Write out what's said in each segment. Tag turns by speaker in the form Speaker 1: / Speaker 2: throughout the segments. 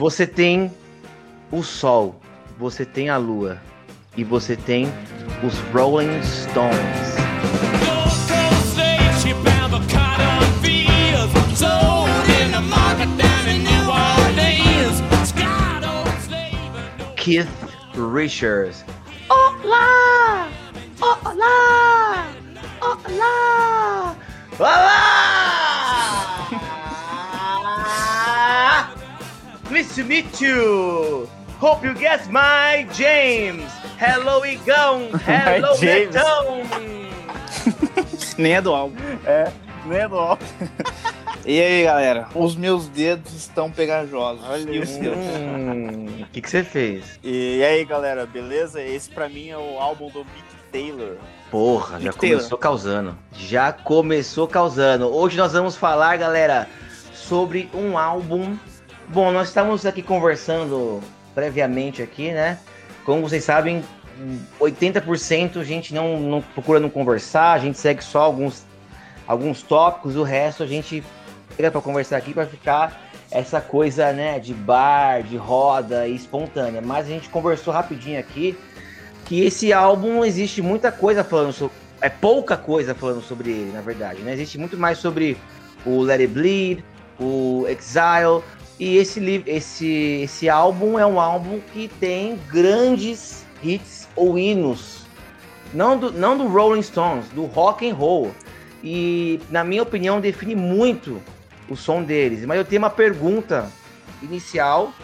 Speaker 1: Você tem o Sol, você tem a Lua e você tem os Rolling Stones. Keith Richards. Olá! Olá! Olá! Olá! Pleased to meet you. Hope you guess my James. Hello, Igão. Hello. Betão.
Speaker 2: Nem é do álbum.
Speaker 3: É, nem é do álbum.
Speaker 2: E aí, galera? Os meus dedos estão pegajosos.
Speaker 3: Olha
Speaker 2: e os seus?
Speaker 1: Hum, O que que você fez?
Speaker 3: E aí, galera, beleza? Esse pra mim é o álbum do Mick Taylor.
Speaker 1: Porra, já
Speaker 2: Mick Taylor.
Speaker 1: começou causando. Já começou causando. Hoje nós vamos falar, galera, sobre um álbum. Bom, nós estamos aqui conversando previamente aqui, né? Como vocês sabem, 80% a gente não, não procura não conversar, a gente segue só alguns, alguns tópicos, o resto a gente pega para conversar aqui para ficar essa coisa, né, de bar, de roda e espontânea. Mas a gente conversou rapidinho aqui que esse álbum existe muita coisa falando sobre. É pouca coisa falando sobre ele, na verdade. Né? Existe muito mais sobre o Let It Bleed, o Exile. E esse, esse, esse álbum é um álbum que tem grandes hits ou hinos. Não do, não do Rolling Stones, do rock and roll. E, na minha opinião, define muito o som deles. Mas eu tenho uma pergunta inicial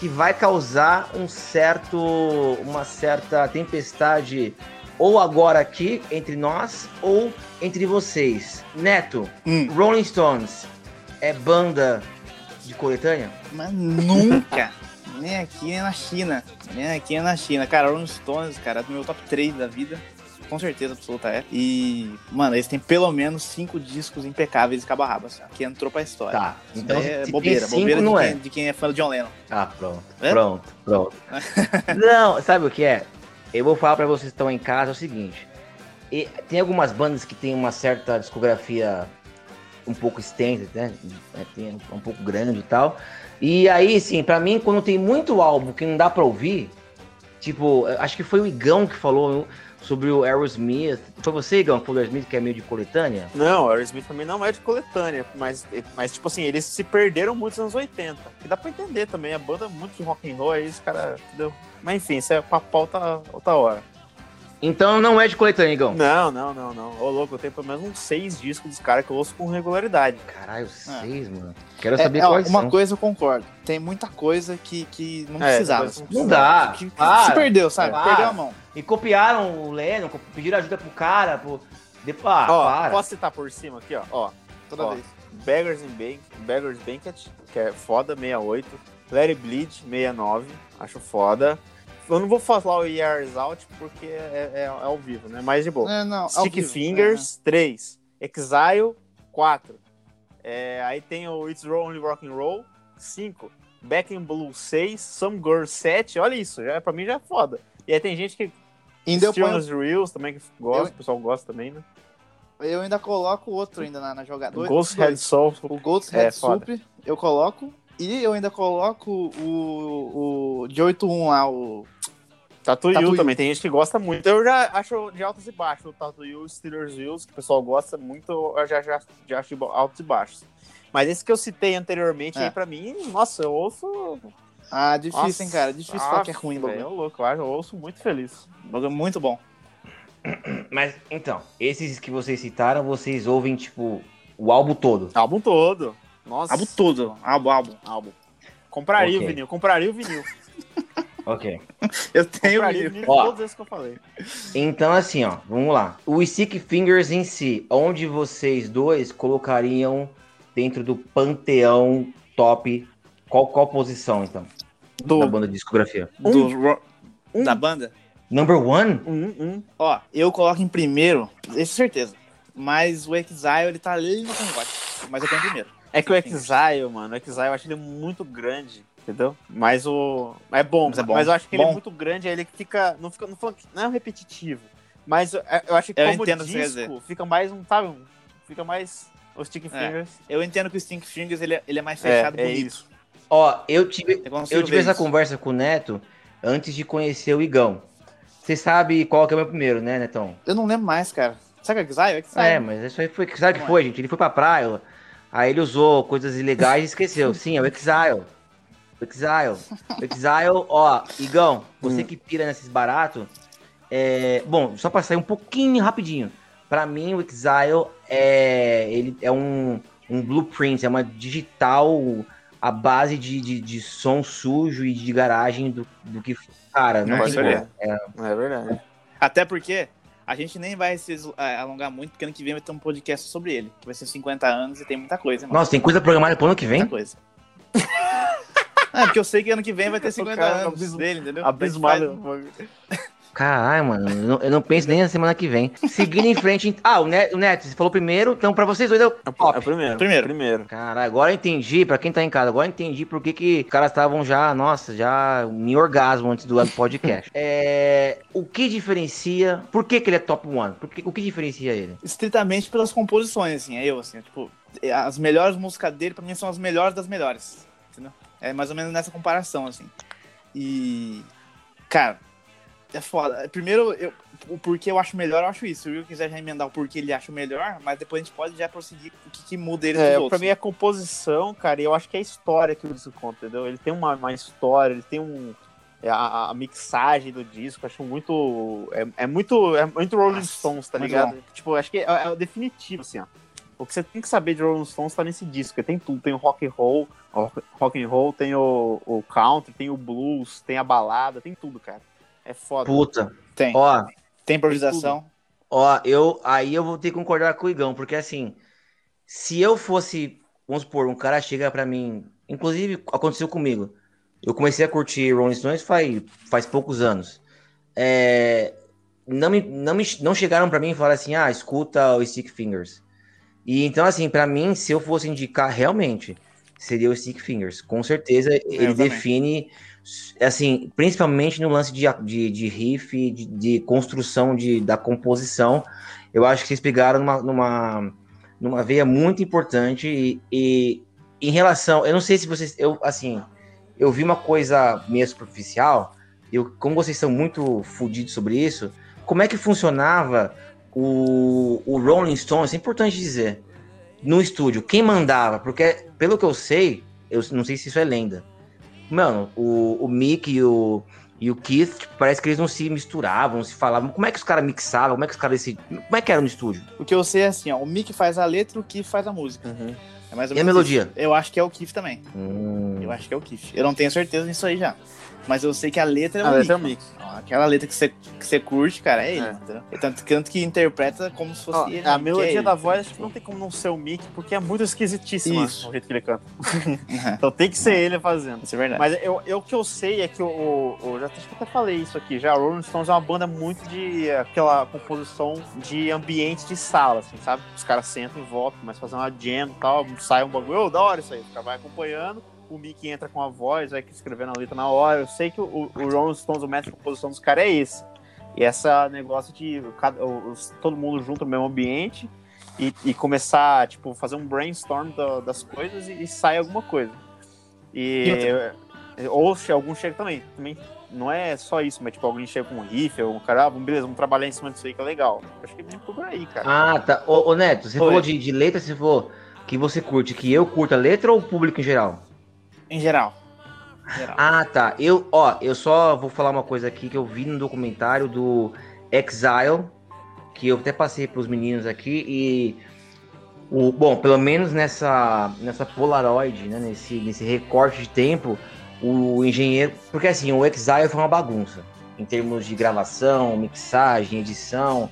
Speaker 1: que vai causar um certo, uma certa tempestade ou agora aqui entre nós ou entre vocês. Neto,
Speaker 2: Hum,
Speaker 1: Rolling Stones é banda de coletânea?
Speaker 2: mas nunca. nem aqui, nem na China. Nem aqui, nem na China. Cara, Rolling Stones, cara, é do meu top 3 da vida. Com certeza absoluta é. E, mano, eles têm pelo menos cinco discos impecáveis de cabo a rabo, assim, ó, que entrou pra história.
Speaker 1: Tá. Então
Speaker 2: é bobeira, bobeira
Speaker 1: não
Speaker 2: de,
Speaker 1: é.
Speaker 2: quem, de quem é fã do John Lennon.
Speaker 1: Ah, pronto,
Speaker 2: É?
Speaker 1: pronto, pronto. não, sabe o que é? Eu vou falar pra vocês que estão em casa é o seguinte. E tem algumas bandas que tem uma certa discografia um pouco extensa, né? É, um pouco grande e tal. E aí, sim, pra mim, quando tem muito álbum que não dá pra ouvir, tipo, acho que foi o Igão que falou sobre o Aerosmith. Foi você, Igão, que falou do Aerosmith, que é meio de coletânea?
Speaker 3: Não, o Aerosmith também não é de coletânea, mas, mas tipo assim, eles se perderam muito nos anos 80. E dá pra entender também, a banda é muito de rock and roll, aí os caras? Mas enfim, isso é pra pauta outra hora.
Speaker 1: Então não é de coletânea, Igão.
Speaker 3: Não, não, não, não. Ô, louco, eu tenho pelo menos uns seis discos dos caras que eu ouço com regularidade.
Speaker 1: Caralho, seis, mano. Quero
Speaker 2: É,
Speaker 1: saber
Speaker 2: é,
Speaker 1: quais
Speaker 2: uma
Speaker 1: são.
Speaker 2: coisa eu concordo. Tem muita coisa que, que não
Speaker 3: É,
Speaker 2: precisava.
Speaker 3: depois
Speaker 1: Não dá.
Speaker 2: Que, se perdeu, sabe?
Speaker 1: Para.
Speaker 2: Perdeu a mão.
Speaker 1: E copiaram o Lennon, pediram ajuda pro cara, pro... Depois, ah,
Speaker 3: ó,
Speaker 1: para.
Speaker 3: posso citar por cima aqui, ó. ó
Speaker 2: Toda
Speaker 3: Ó.
Speaker 2: vez.
Speaker 3: Beggars, in Bank, Beggars Banquet, que é foda, 68. Let It Bleed, 69. Acho foda. Eu não vou falar o Years Out porque é, é- é ao vivo, né? Mas de boa.
Speaker 2: É, não,
Speaker 3: Stick
Speaker 2: vivo,
Speaker 3: Fingers, 3. Exile, 4. É, aí tem o It's Only Rock and Roll, 5. Back in Blue, 6. Some Girls, 7. Olha isso, já, pra mim já é foda. E aí tem gente que.
Speaker 2: é. Ainda
Speaker 3: Still
Speaker 2: ponho-
Speaker 3: Reels também que gosta,
Speaker 2: Eu-
Speaker 3: o pessoal gosta também, né?
Speaker 2: eu ainda coloco outro ainda na, na jogada. Dois-
Speaker 3: Ghost. Head Soul.
Speaker 2: O Ghost
Speaker 3: É,
Speaker 2: Head
Speaker 3: foda.
Speaker 2: Soup eu coloco. E eu ainda coloco o, o de 8-1 lá, o.
Speaker 3: You. também, tem gente que gosta muito. Eu já acho de altos e baixos o Tattoo You, Steelers Wheels, que o pessoal gosta muito, eu já, já, já acho de altos e baixos. Mas esse que eu citei anteriormente
Speaker 2: É.
Speaker 3: aí pra mim, nossa, eu ouço.
Speaker 2: Ah, difícil,
Speaker 3: Nossa,
Speaker 2: hein, cara? Difícil falar que é ruim,
Speaker 3: velho,
Speaker 2: bagulho.
Speaker 3: é louco, eu ouço muito feliz.
Speaker 2: Bagulho muito bom.
Speaker 1: Mas, então, esses que vocês citaram, vocês ouvem, tipo, o álbum todo.
Speaker 3: Álbum todo. Nossa.
Speaker 2: Álbum todo. Álbum, álbum.
Speaker 3: Álbum. Compraria
Speaker 1: Ok.
Speaker 3: o vinil, compraria o vinil.
Speaker 1: Ok.
Speaker 2: Eu tenho
Speaker 3: compraria o
Speaker 2: vinil.
Speaker 3: vinil
Speaker 1: Ó.
Speaker 3: todos esses que eu falei.
Speaker 1: Então, assim, ó, vamos lá. O Stick Fingers em si, onde vocês dois colocariam dentro do panteão top? Qual, qual posição, então? Da
Speaker 2: Do,
Speaker 1: banda de discografia?
Speaker 2: do
Speaker 3: Um.
Speaker 2: da banda.
Speaker 1: Number one?
Speaker 3: Um, um.
Speaker 2: Ó, eu coloco em primeiro, isso é certeza. Mas o Exile, ele tá ali no cangote. Mas eu tenho em primeiro.
Speaker 3: É que o Exile, mano, o Exile eu acho ele muito grande, entendeu? Mas o. É bom,
Speaker 2: Mas
Speaker 3: mas,
Speaker 2: é bom.
Speaker 3: eu acho que ele é
Speaker 2: Bom.
Speaker 3: muito grande, aí ele fica. Não, fica, não, fala- não é um repetitivo. Mas eu, eu acho que
Speaker 2: Eu
Speaker 3: como
Speaker 2: entendo que
Speaker 3: disco, fica mais um, sabe? um- Fica mais. Os Stick
Speaker 2: É.
Speaker 3: Fingers.
Speaker 2: Eu entendo que o Stink Fingers, ele, é- ele é mais
Speaker 3: É,
Speaker 2: fechado,
Speaker 3: é
Speaker 2: bonito.
Speaker 3: isso.
Speaker 1: Ó, eu tive,
Speaker 2: Eu
Speaker 1: eu tive essa
Speaker 2: isso.
Speaker 1: conversa com o Neto antes de conhecer o Igão. Você sabe qual que é o meu primeiro, né, Netão?
Speaker 2: Eu não lembro mais, cara. Sabe o Exile? Exile.
Speaker 1: É, mas isso aí foi. Sabe o que foi, gente? Ele foi pra praia, aí ele usou coisas ilegais e esqueceu. Sim, é o Exile. O Exile. O Exile, ó, Igão, você que pira nesses baratos. É... Bom, só pra sair um pouquinho rapidinho. Pra mim, o Exile é, ele é um, um blueprint, é uma digital a base de, de, de som sujo e de garagem do, do que. Cara, não tem
Speaker 2: ser.
Speaker 1: como. É,
Speaker 3: É verdade.
Speaker 2: Até porque a gente nem vai se é, alongar muito, porque ano que vem vai ter um podcast sobre ele. que Vai ser 50 anos e tem muita coisa, mano.
Speaker 1: Nossa, tem coisa programada pro ano que vem?
Speaker 2: Muita coisa. É, porque eu sei que ano que vem vai ter 50
Speaker 3: cara
Speaker 2: anos
Speaker 3: abismo-
Speaker 2: dele, entendeu?
Speaker 3: Abismado.
Speaker 1: Caralho, mano, eu não, eu não penso nem na semana que vem. Seguindo em frente. ent- Ah, o Neto, o Neto, você falou primeiro, então pra vocês dois é o
Speaker 3: É o primeiro.
Speaker 2: Primeiro.
Speaker 3: Primeiro.
Speaker 1: Caralho, agora eu entendi, pra quem tá em casa, agora eu entendi por que, que os caras estavam já, nossa, já em orgasmo antes do podcast. é, o que diferencia, por que, que ele é top one? Por que, o que diferencia ele?
Speaker 2: Estritamente pelas composições, assim, é eu, assim, tipo, as melhores músicas dele pra mim são as melhores das melhores, entendeu? É mais ou menos nessa comparação, assim. E, cara, é foda. Primeiro, eu, o porquê eu acho melhor, eu acho isso. Se o Will quiser já emendar o porquê ele acha melhor, mas depois a gente pode já prosseguir o que, que muda ele
Speaker 3: É, pra
Speaker 2: outros.
Speaker 3: mim é composição, cara, e eu acho que é a história que o disco conta, entendeu? Ele tem uma, uma história, ele tem um. é, A, a mixagem do disco, acho muito. É, é muito. É muito Rolling Stones, tá ligado? Tipo, acho que é, é o definitivo, assim, ó. O que você tem que saber de Rolling Stones tá nesse disco, porque tem tudo, tem o rock and roll, rock and roll, tem o, o country, tem o blues, tem a balada, tem tudo, cara. É foda.
Speaker 1: Puta,
Speaker 2: Tem.
Speaker 1: ó,
Speaker 2: Tem improvisação.
Speaker 1: Ó, eu aí eu vou ter que concordar com o Igão, porque assim, se eu fosse, vamos supor, um cara chega pra mim, inclusive aconteceu comigo. Eu comecei a curtir Rolling Stones faz, faz poucos anos. É, não, me, não, me, não chegaram pra mim e falaram assim: ah, escuta o Stick Fingers. E então, assim, pra mim, se eu fosse indicar realmente, seria o Stick Fingers. Com certeza, ele
Speaker 2: também.
Speaker 1: define, assim, principalmente no lance de, de, de riff, de, de construção de, da composição. Eu acho que vocês pegaram numa, numa, numa veia muito importante. E, e em relação, eu não sei se vocês, eu, assim, eu vi uma coisa meio superficial. Eu, como vocês são muito fodidos sobre isso, como é que funcionava o, o Rolling Stones? É importante dizer no estúdio, quem mandava? Porque, pelo que eu sei, eu não sei se isso é lenda. Mano, o, o Mick e o, e o Keith, tipo, parece que eles não se misturavam, não se falavam. Como é que os caras mixavam? Como é que os caras decidiam? Como é que era no estúdio?
Speaker 2: O que eu sei é assim, ó, o Mick faz a letra, o Keith faz a música.
Speaker 3: Uhum.
Speaker 2: É mais ou
Speaker 1: E a
Speaker 2: menos
Speaker 1: melodia?
Speaker 2: isso. Eu acho que é o Keith também.
Speaker 1: Hum,
Speaker 2: Eu acho que é o Keith. Eu não tenho certeza nisso aí já. Mas eu sei que a letra é
Speaker 3: A
Speaker 2: o
Speaker 3: letra é o
Speaker 2: Mick.
Speaker 3: Mick.
Speaker 2: Ó, Aquela letra que você, que você curte, cara, é ele,
Speaker 3: É.
Speaker 2: entendeu? Tanto, tanto que interpreta como se fosse
Speaker 3: Ó,
Speaker 2: ele.
Speaker 3: a
Speaker 2: que
Speaker 3: melodia
Speaker 2: é ele.
Speaker 3: da voz acho que não tem como não ser o Mick, porque é muito esquisitíssima
Speaker 2: Isso.
Speaker 3: o jeito que ele canta. Então tem que ser ele fazendo.
Speaker 2: Isso é verdade.
Speaker 3: Mas eu, eu, o que eu sei é que o, o, o- já acho que eu até falei isso aqui, já Rolling Stones é uma banda muito de aquela composição de ambiente de sala, assim, sabe? Os caras sentam em volta, começam a fazer uma jam e tal, sai um bagulho, ô, da hora isso aí, o cara vai acompanhando, o Mickey entra com a voz, vai escrevendo a letra na hora. Eu sei que o, o Rolling Stones, o método de composição dos caras é esse. E essa negócio de cada, os- todo mundo junto no mesmo ambiente e, e começar, tipo, fazer um brainstorm da- das coisas e, e sai alguma coisa. E, ou se algum chega também, também não é só isso, mas tipo, alguém chega com um riff, ou um cara, ah, beleza, vamos trabalhar em cima disso aí que é legal. Acho que vem por aí, cara.
Speaker 1: Ah, tá. Ô, ô, Neto, você
Speaker 2: Oi.
Speaker 1: falou de, de letra, você falou que você curte, que eu curto a letra ou o público em geral?
Speaker 2: Em geral. Geral.
Speaker 1: Ah, tá. Eu, ó, eu só vou falar uma coisa aqui que eu vi no documentário do Exile, que eu até passei para os meninos aqui e o, bom, pelo menos nessa nessa Polaroid, né, nesse nesse recorte de tempo, o engenheiro, porque assim, o Exile foi uma bagunça em termos de gravação, mixagem, edição.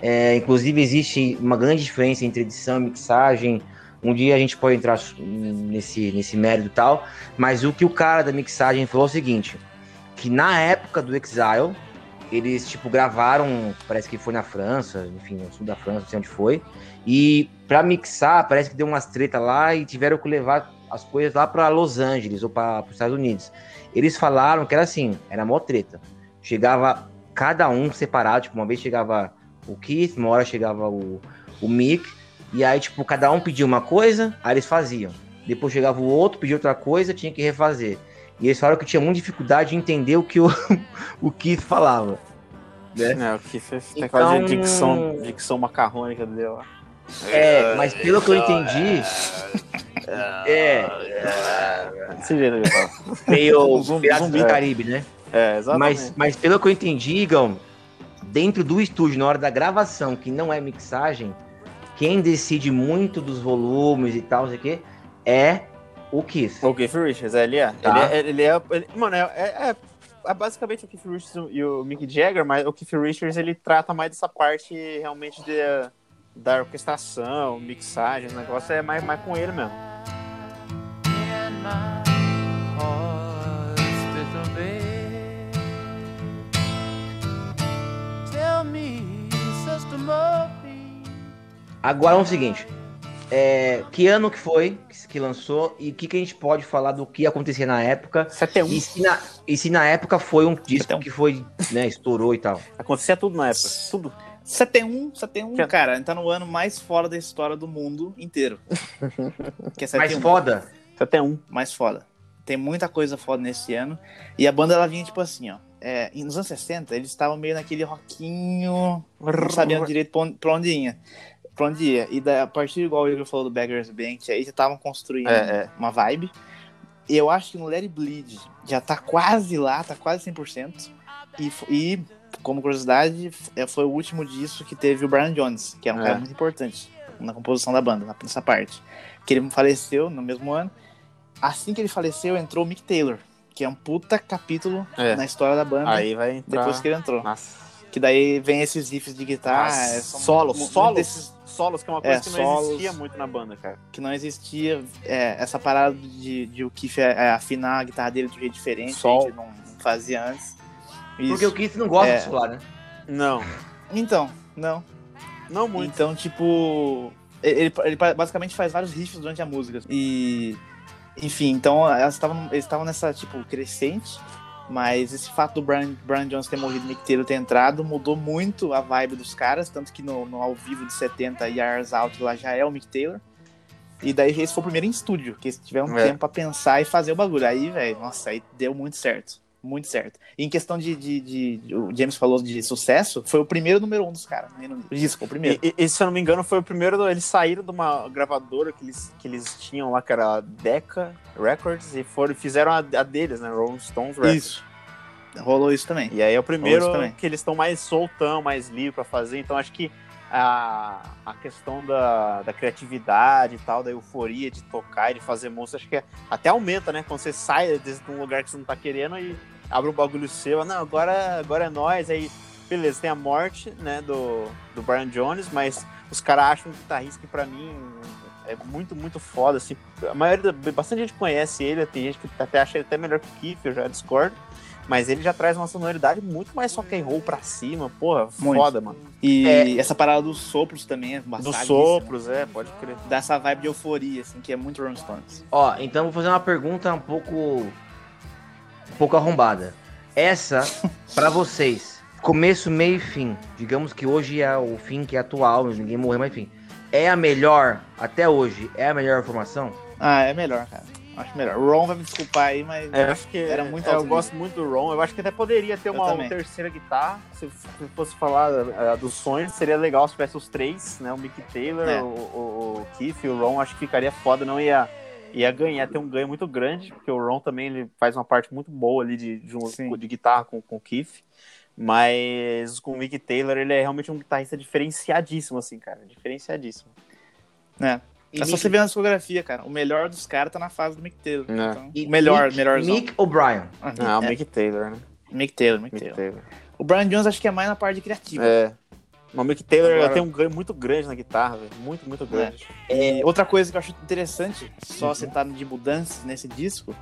Speaker 1: É, inclusive existe uma grande diferença entre edição e mixagem. Um dia a gente pode entrar nesse, nesse mérito e tal. Mas o que o cara da mixagem falou é o seguinte: que na época do Exile, eles tipo gravaram, parece que foi na França, enfim, no sul da França, não sei onde foi. E pra mixar, parece que deu umas treta lá e tiveram que levar as coisas lá para Los Angeles ou para os Estados Unidos. Eles falaram que era assim, era mó treta. Chegava cada um separado, tipo, uma vez chegava o Keith, uma hora chegava o, o Mick, e aí, tipo, cada um pedia uma coisa, aí eles faziam. depois chegava o outro, pedia outra coisa, tinha que refazer. E eles falaram que tinha muita dificuldade de entender o que o, o Keith falava. Né?
Speaker 3: É, o que fez tem
Speaker 1: Então-
Speaker 3: aquela dicção, dicção macarrônica dele lá.
Speaker 1: É, mas pelo que eu entendi, é
Speaker 3: Desse jeito que ele fala.
Speaker 1: meio
Speaker 2: zumbi.
Speaker 1: do Caribe, né?
Speaker 3: É, exatamente.
Speaker 1: Mas, mas pelo que eu entendi, Igão, dentro do estúdio, na hora da gravação, que não é mixagem, quem decide muito dos volumes e tal, sei o quê, é o Keith.
Speaker 3: O Keith Richards, é, ele é.
Speaker 1: Tá.
Speaker 3: Ele é, ele é, ele- mano, é, é- é basicamente o Keith Richards e o Mick Jagger, mas o Keith Richards ele trata mais dessa parte realmente de, da orquestração, mixagem, o negócio é mais, mais com ele mesmo.
Speaker 1: Agora é o seguinte. é, que ano que foi que, que lançou e o que, que a gente pode falar do que acontecia na época
Speaker 3: 71.
Speaker 1: e se na, e se na época foi um disco
Speaker 2: 71.
Speaker 1: que foi, né, estourou e tal.
Speaker 3: Acontecia tudo na época. Tudo.
Speaker 2: 71, 71,
Speaker 3: Que-
Speaker 2: cara, tá no ano mais fora da história do mundo inteiro. Que é 71.
Speaker 1: Mas foda,
Speaker 3: 71.
Speaker 2: mais foda. Tem muita coisa foda nesse ano. E a banda ela vinha tipo assim, ó. É, nos anos 60, eles estavam meio naquele rockinho, não sabiam direito pra onde, pra onde ia. Pra onde ia. E da, a partir, igual o Igor falou do Beggars Bank, aí já estavam construindo
Speaker 3: É, é.
Speaker 2: uma vibe. E eu acho que no Let It Bleed já tá quase lá, tá quase 100%. E, e como curiosidade, é, foi o último disso que teve o Brian Jones, que era um
Speaker 3: É.
Speaker 2: cara muito importante na composição da banda, nessa parte. Que ele faleceu no mesmo ano. Assim que ele faleceu, entrou o Mick Taylor, que é um puta capítulo
Speaker 3: É.
Speaker 2: na história da banda,
Speaker 3: Aí vai entrar.
Speaker 2: depois que ele entrou.
Speaker 3: Nossa.
Speaker 2: Que daí vem esses riffs de guitarra,
Speaker 3: Nossa,
Speaker 2: é, muito
Speaker 3: solos.
Speaker 2: desses
Speaker 3: Solos, que é uma coisa
Speaker 2: É,
Speaker 3: que não
Speaker 2: solos.
Speaker 3: existia muito na banda, cara.
Speaker 2: que não existia é, essa parada de, de o Keith é, é, afinar a guitarra dele de um jeito diferente,
Speaker 3: Sol.
Speaker 2: que a gente não fazia antes. Isso.
Speaker 1: porque o Keith não gosta
Speaker 2: É.
Speaker 1: de solar, né?
Speaker 3: Não.
Speaker 2: Então, não.
Speaker 3: Não muito.
Speaker 2: Então, tipo, ele, ele basicamente faz vários riffs durante a música. E, enfim, então elas eles estavam nessa, tipo, crescente. Mas esse fato do Brian, Brian Jones ter morrido e Mick Taylor ter entrado mudou muito a vibe dos caras. Tanto que no, no ao vivo de 70, Years Out, lá já é o Mick Taylor. E daí esse foi o primeiro em estúdio, que eles tiveram
Speaker 3: É.
Speaker 2: tempo pra pensar e fazer o bagulho. Aí, velho, nossa, aí deu muito certo. Muito certo. E em questão de, de, de- de- O James falou de sucesso, foi o primeiro número um dos caras. no Reino Unido. Disco, o primeiro.
Speaker 3: E, e, se eu não me engano, foi o primeiro. do- Eles saíram de uma gravadora que eles, que eles tinham lá, que era a Decca Records, e foram, fizeram a, a deles, né? Rolling Stones Records.
Speaker 2: Isso. Rolou isso também.
Speaker 3: E aí é o primeiro
Speaker 2: isso
Speaker 3: que eles estão mais soltão, mais livre pra fazer. Então acho que a, a questão da, da criatividade e tal, da euforia de tocar e de fazer música, acho que é- até aumenta, né? Quando você sai de um lugar que você não tá querendo e abre um bagulho seu, não, agora, agora é nós, aí beleza, tem a morte, né, do, do Brian Jones, mas os caras acham um guitarrista que pra mim é muito, muito foda, assim, a maioria, bastante gente conhece ele, tem gente que até acha ele até melhor que o Keith, eu já discordo, mas ele já traz uma sonoridade muito mais rock and roll pra cima, porra,
Speaker 2: Muito.
Speaker 3: foda, mano.
Speaker 2: E
Speaker 1: É.
Speaker 2: essa parada dos sopros também é
Speaker 3: Dos
Speaker 2: bastante.
Speaker 3: sopros, é, pode crer.
Speaker 2: Dá essa vibe de euforia, assim, que é muito Rolling Stones.
Speaker 1: Ó, então vou fazer uma pergunta um pouco. Pouco arrombada. Essa, pra vocês, começo, meio e fim. Digamos que hoje é o fim que é atual, ninguém morreu, mas enfim. É a melhor, até hoje, é a melhor formação?
Speaker 2: Ah, é melhor, cara. Acho melhor. O Ron vai me desculpar aí, mas.
Speaker 3: É, eu acho que
Speaker 2: Era muito
Speaker 3: é, eu gosto muito do Ron. Eu acho que até poderia ter uma
Speaker 2: também.
Speaker 3: terceira guitarra. Se se fosse falar eh, dos sonhos, seria legal se tivesse os três, né? O Mick Taylor,
Speaker 2: É.
Speaker 3: o, o, o Keith e o Ron. Acho que ficaria foda, não ia, ia ganhar, ter um ganho muito grande, porque o Ron também ele faz uma parte muito boa ali de, de, um- de guitarra com, com o Keith. Mas com o Mick Taylor, ele é realmente um guitarrista diferenciadíssimo, assim, cara. Diferenciadíssimo.
Speaker 2: É.
Speaker 1: E
Speaker 2: É só você ver na discografia, cara. O melhor dos caras tá na fase do Mick Taylor.
Speaker 3: É.
Speaker 2: Então,
Speaker 1: e
Speaker 2: o melhor,
Speaker 1: Mick,
Speaker 2: melhor
Speaker 1: Mick O'Brien.
Speaker 3: Ah, o
Speaker 2: é,
Speaker 3: Mick Taylor, né?
Speaker 2: Mick Taylor, Mick
Speaker 3: Mick
Speaker 2: Taylor.
Speaker 3: Taylor.
Speaker 2: O Brian Jones acho que é mais na parte criativa.
Speaker 3: É. o Mick Taylor
Speaker 2: Agora-
Speaker 3: tem um ganho muito grande na guitarra, velho. Muito, muito grande.
Speaker 2: E outra coisa que eu acho interessante, só
Speaker 3: Uhum.
Speaker 2: citar de mudanças nesse disco,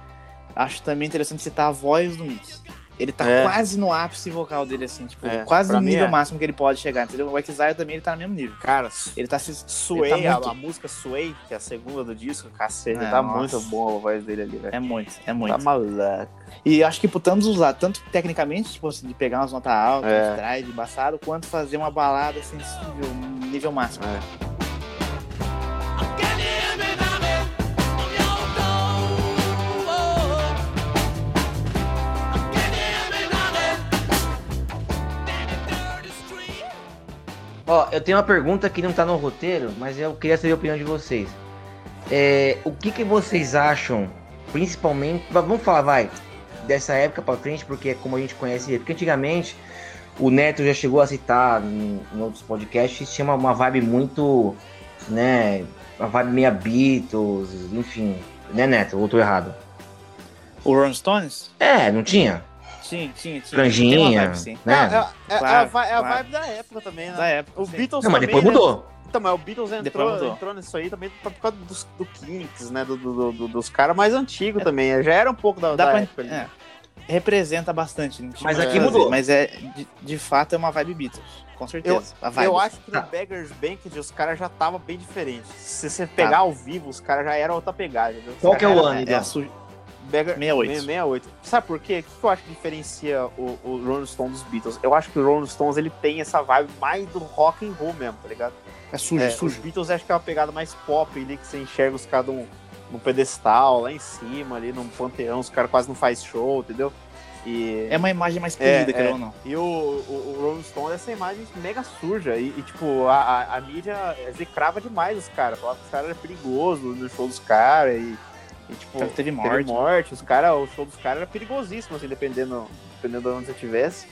Speaker 2: acho também interessante citar a voz do Mick. Ele tá
Speaker 3: É.
Speaker 2: quase no ápice vocal dele, assim, tipo,
Speaker 3: É,
Speaker 2: quase no nível
Speaker 3: é.
Speaker 2: máximo que ele pode chegar, entendeu? O Exile também ele tá no mesmo nível.
Speaker 3: Cara,
Speaker 2: Ele tá se.
Speaker 3: Sway,
Speaker 2: tá
Speaker 3: a-
Speaker 2: muito-
Speaker 3: a, música Sway, que é a segunda do disco, cacete,
Speaker 2: É,
Speaker 3: tá
Speaker 2: nossa.
Speaker 3: muito boa a voz dele ali, velho.
Speaker 2: É muito, é muito.
Speaker 3: Tá maluco.
Speaker 2: E acho que tanto usar, tanto tecnicamente, tipo assim, de pegar umas notas altas,
Speaker 3: É.
Speaker 2: drive, embaçado, quanto fazer uma balada sensível, nível máximo.
Speaker 3: É.
Speaker 1: Ó, eu tenho uma pergunta que não tá no roteiro, mas eu queria saber a opinião de vocês. É, o que, que vocês acham, principalmente. va- Vamos falar, vai, dessa época pra frente, porque é como a gente conhece. Porque antigamente o Neto já chegou a citar em, em outros podcasts, tinha uma, uma vibe muito. né? Uma vibe meia Beatles, enfim. Né, Neto? Ou tô errado?
Speaker 2: O Rolling Stones?
Speaker 1: É, não tinha?
Speaker 2: Sim,
Speaker 1: Franjinha,
Speaker 2: vibe, sim.
Speaker 3: É,
Speaker 1: né?
Speaker 3: é- é-
Speaker 2: Claro,
Speaker 3: é a, vi- é a
Speaker 2: claro.
Speaker 3: vibe da época também, né?
Speaker 2: Da época.
Speaker 3: O
Speaker 2: sim.
Speaker 3: Beatles
Speaker 1: Não, mas
Speaker 3: também,
Speaker 1: depois
Speaker 3: né?
Speaker 1: mudou.
Speaker 3: Então, mas o Beatles entrou, entrou nisso aí também por causa dos, do Kinks, né? Do, do- do- dos caras mais antigos também. Já era um pouco da,
Speaker 2: Dá
Speaker 3: da
Speaker 2: pra-
Speaker 3: época ali.
Speaker 2: é, representa bastante. tinha
Speaker 1: Mas aqui
Speaker 2: fazer,
Speaker 1: mudou.
Speaker 2: Mas é, de, de fato é uma vibe Beatles. Com certeza. a vibe.
Speaker 3: Eu acho que
Speaker 1: Tá.
Speaker 3: no Beggars Banquet os caras já tava bem diferentes. Se você pegar ao vivo, os caras já eram outra pegada.
Speaker 1: Qual que é o ano,
Speaker 2: É,
Speaker 1: então?
Speaker 3: Beggar...
Speaker 2: 68.
Speaker 3: 68. Sabe por quê? O que eu acho que diferencia o, o Rolling Stones dos Beatles? Eu acho que o Rolling Stones ele tem essa vibe mais do rock and roll mesmo, tá ligado?
Speaker 2: É sujo,
Speaker 3: É,
Speaker 2: sujo.
Speaker 3: Os Beatles acho que é uma pegada mais pop ali, que você enxerga os caras num, num pedestal, lá em cima, ali num panteão, os caras quase não faz show, entendeu? E,
Speaker 2: É uma imagem mais
Speaker 3: É,
Speaker 2: polida,
Speaker 3: é.
Speaker 2: querendo ou não.
Speaker 3: e o, o, o Rolling Stone é essa imagem mega suja. E, e, tipo, a, a, a mídia execrava demais os caras. Falava que os caras eram perigosos no show dos caras. E, e, tipo,
Speaker 2: Teve
Speaker 3: teve
Speaker 2: morte.
Speaker 3: morte. Os cara, o show dos caras era perigosíssimo, assim, dependendo, dependendo de onde você estivesse.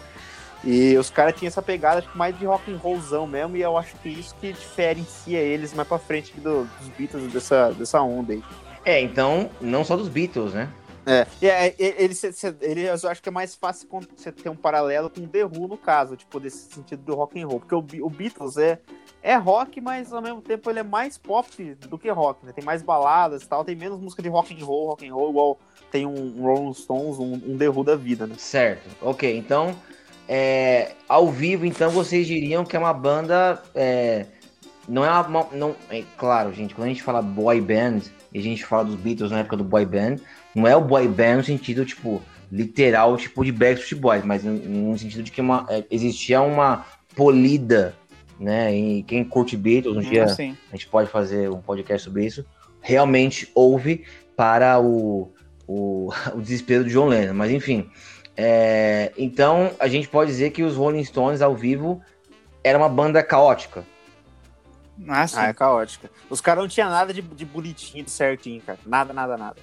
Speaker 3: E os caras tinham essa pegada tipo, mais de rock and rollzão mesmo. E eu acho que isso que diferencia eles mais pra frente do- dos Beatles dessa, dessa onda aí.
Speaker 1: É, então, não só dos Beatles, né?
Speaker 3: É, é, ele, ele, eu acho que é mais fácil você ter um paralelo com The Who, no caso, tipo, desse sentido do rock and roll. Porque o, o Beatles é, é rock, mas ao mesmo tempo ele é mais pop do que rock, né? Tem mais baladas e tal, tem menos música de rock and roll, rock and roll, igual tem um, um Rolling Stones, um, um The Who da vida, né?
Speaker 1: Certo. Ok, então, é, ao vivo, então, vocês diriam que é uma banda. é, não é uma. Não, é, claro, gente, quando a gente fala boy band, e a gente fala dos Beatles na época do boy band, não é o boy band no sentido, tipo, literal, tipo de Backstreet Boys, mas no, sentido de que uma, é, existia uma polida, né? E quem curte Beatles, um dia
Speaker 2: Assim.
Speaker 1: a gente pode fazer um podcast sobre isso, realmente houve para o, o, o desespero de John Lennon. Mas enfim, é, então a gente pode dizer que os Rolling Stones ao vivo era uma banda caótica.
Speaker 2: Ah, sim.
Speaker 3: Ah, é caótica. Os caras não tinham nada de, de bonitinho, de certinho, cara. Nada, nada, nada.